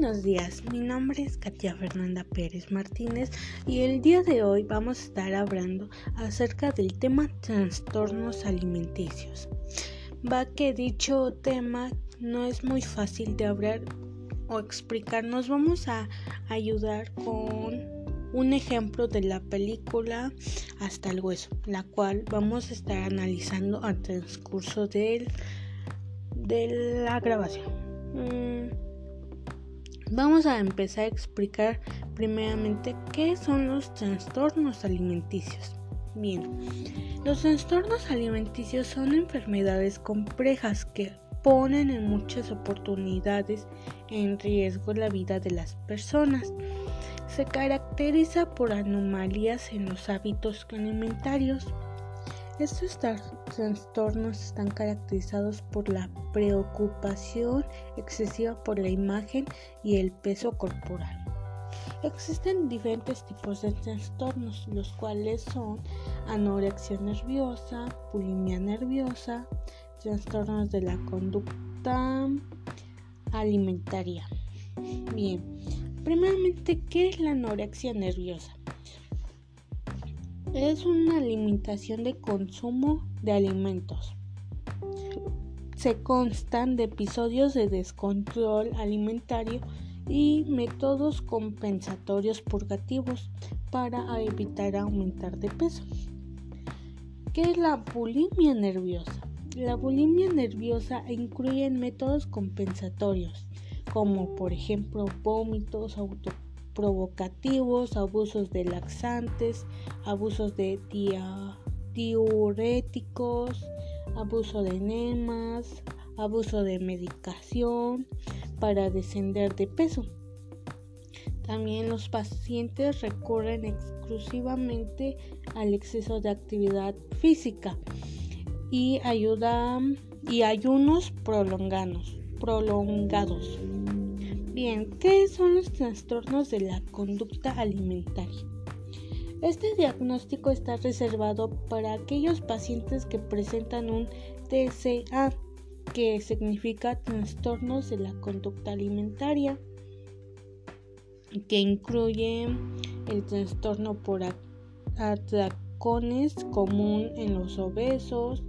Buenos días, mi nombre es Katia Fernanda Pérez Martínez y el día de hoy vamos a estar hablando acerca del tema trastornos alimenticios. Va que dicho tema no es muy fácil de hablar o explicar, nos vamos a ayudar con un ejemplo de la película Hasta el hueso, la cual vamos a estar analizando al transcurso de la grabación. Vamos a empezar a explicar primeramente qué son los trastornos alimenticios. Bien, los trastornos alimenticios son enfermedades complejas que ponen en muchas oportunidades en riesgo la vida de las personas. Se caracteriza por anomalías en los hábitos alimentarios estos trastornos están caracterizados por la preocupación excesiva por la imagen y el peso corporal. Existen diferentes tipos de trastornos, los cuales son anorexia nerviosa, bulimia nerviosa, trastornos de la conducta alimentaria. Bien, primeramente, ¿qué es la anorexia nerviosa? Es una limitación de consumo de alimentos. Se constan de episodios de descontrol alimentario y métodos compensatorios purgativos para evitar aumentar de peso. ¿Qué es la bulimia nerviosa? La bulimia nerviosa incluye métodos compensatorios, como por ejemplo vómitos, auto provocativos, abusos de laxantes, abusos de diuréticos, abuso de enemas, abuso de medicación para descender de peso. También los pacientes recurren exclusivamente al exceso de actividad física y ayuda y ayunos prolongados. prolongados. Bien, ¿qué son los trastornos de la conducta alimentaria? Este diagnóstico está reservado para aquellos pacientes que presentan un TCA, que significa trastornos de la conducta alimentaria, que incluye el trastorno por atracones común en los obesos,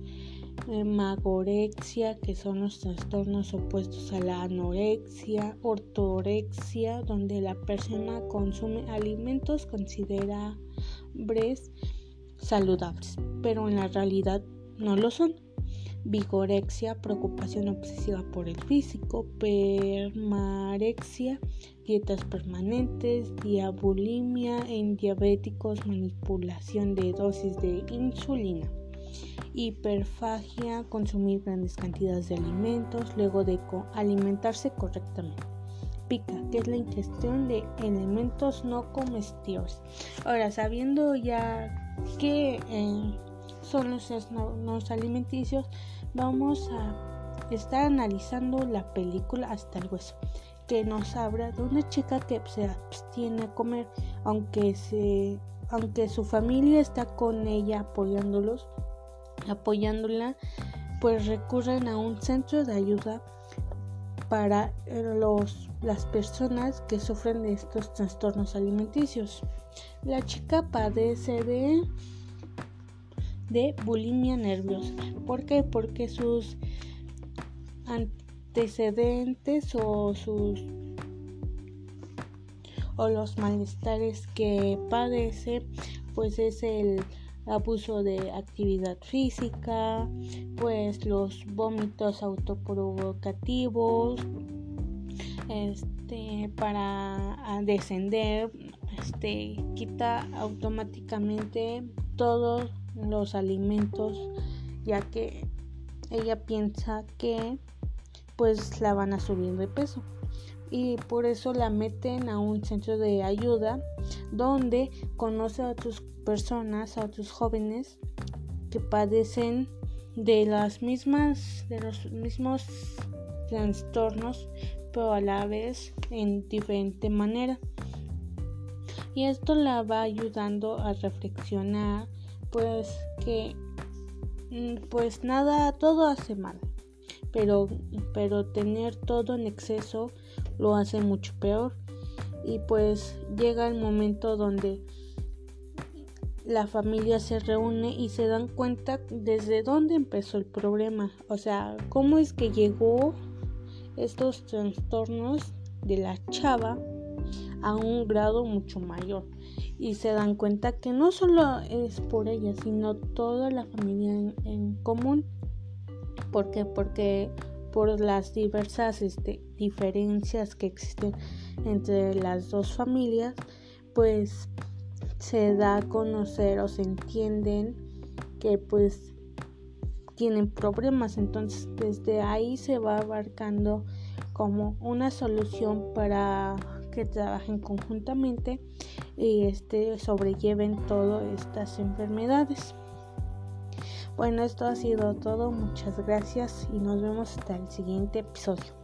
magorexia, que son los trastornos opuestos a la anorexia, ortorexia, donde la persona consume alimentos considerables saludables, pero en la realidad no lo son. Vigorexia, preocupación obsesiva por el físico, permarexia, dietas permanentes, diabulimia en diabéticos, manipulación de dosis de insulina hiperfagia, consumir grandes cantidades de alimentos, luego de alimentarse correctamente. Pica, que es la ingestión de elementos no comestibles. Ahora, sabiendo ya qué eh, son los trastornos alimenticios, vamos a estar analizando la película Hasta el hueso, que nos habla de una chica que se abstiene a comer, aunque se aunque su familia está con ella apoyándolos, apoyándola, pues recurren a un centro de ayuda para los, las personas que sufren de estos trastornos alimenticios. La chica padece de, de bulimia nerviosa. ¿Por qué? Porque sus antecedentes o sus o los malestares que padece pues es el abuso de actividad física, pues los vómitos autoprovocativos, este, para descender, este, quita automáticamente todos los alimentos, ya que ella piensa que pues la van a subir de peso y por eso la meten a un centro de ayuda donde conoce a otras personas, a otros jóvenes que padecen de las mismas de los mismos trastornos pero a la vez en diferente manera. Y esto la va ayudando a reflexionar pues que mm, pues nada todo hace mal pero pero tener todo en exceso lo hace mucho peor. Y pues llega el momento donde la familia se reúne y se dan cuenta desde dónde empezó el problema, o sea, cómo es que llegó estos trastornos de la chava a un grado mucho mayor y se dan cuenta que no solo es por ella sino toda la familia en, común. ¿por qué? porque por las diversas este, diferencias que existen entre las dos familias pues se da a conocer o se entienden que pues tienen problemas. Entonces desde ahí se va abarcando como una solución para que trabajen conjuntamente y este sobrelleven todas estas enfermedades bueno esto ha sido todo. Muchas gracias y nos vemos hasta el siguiente episodio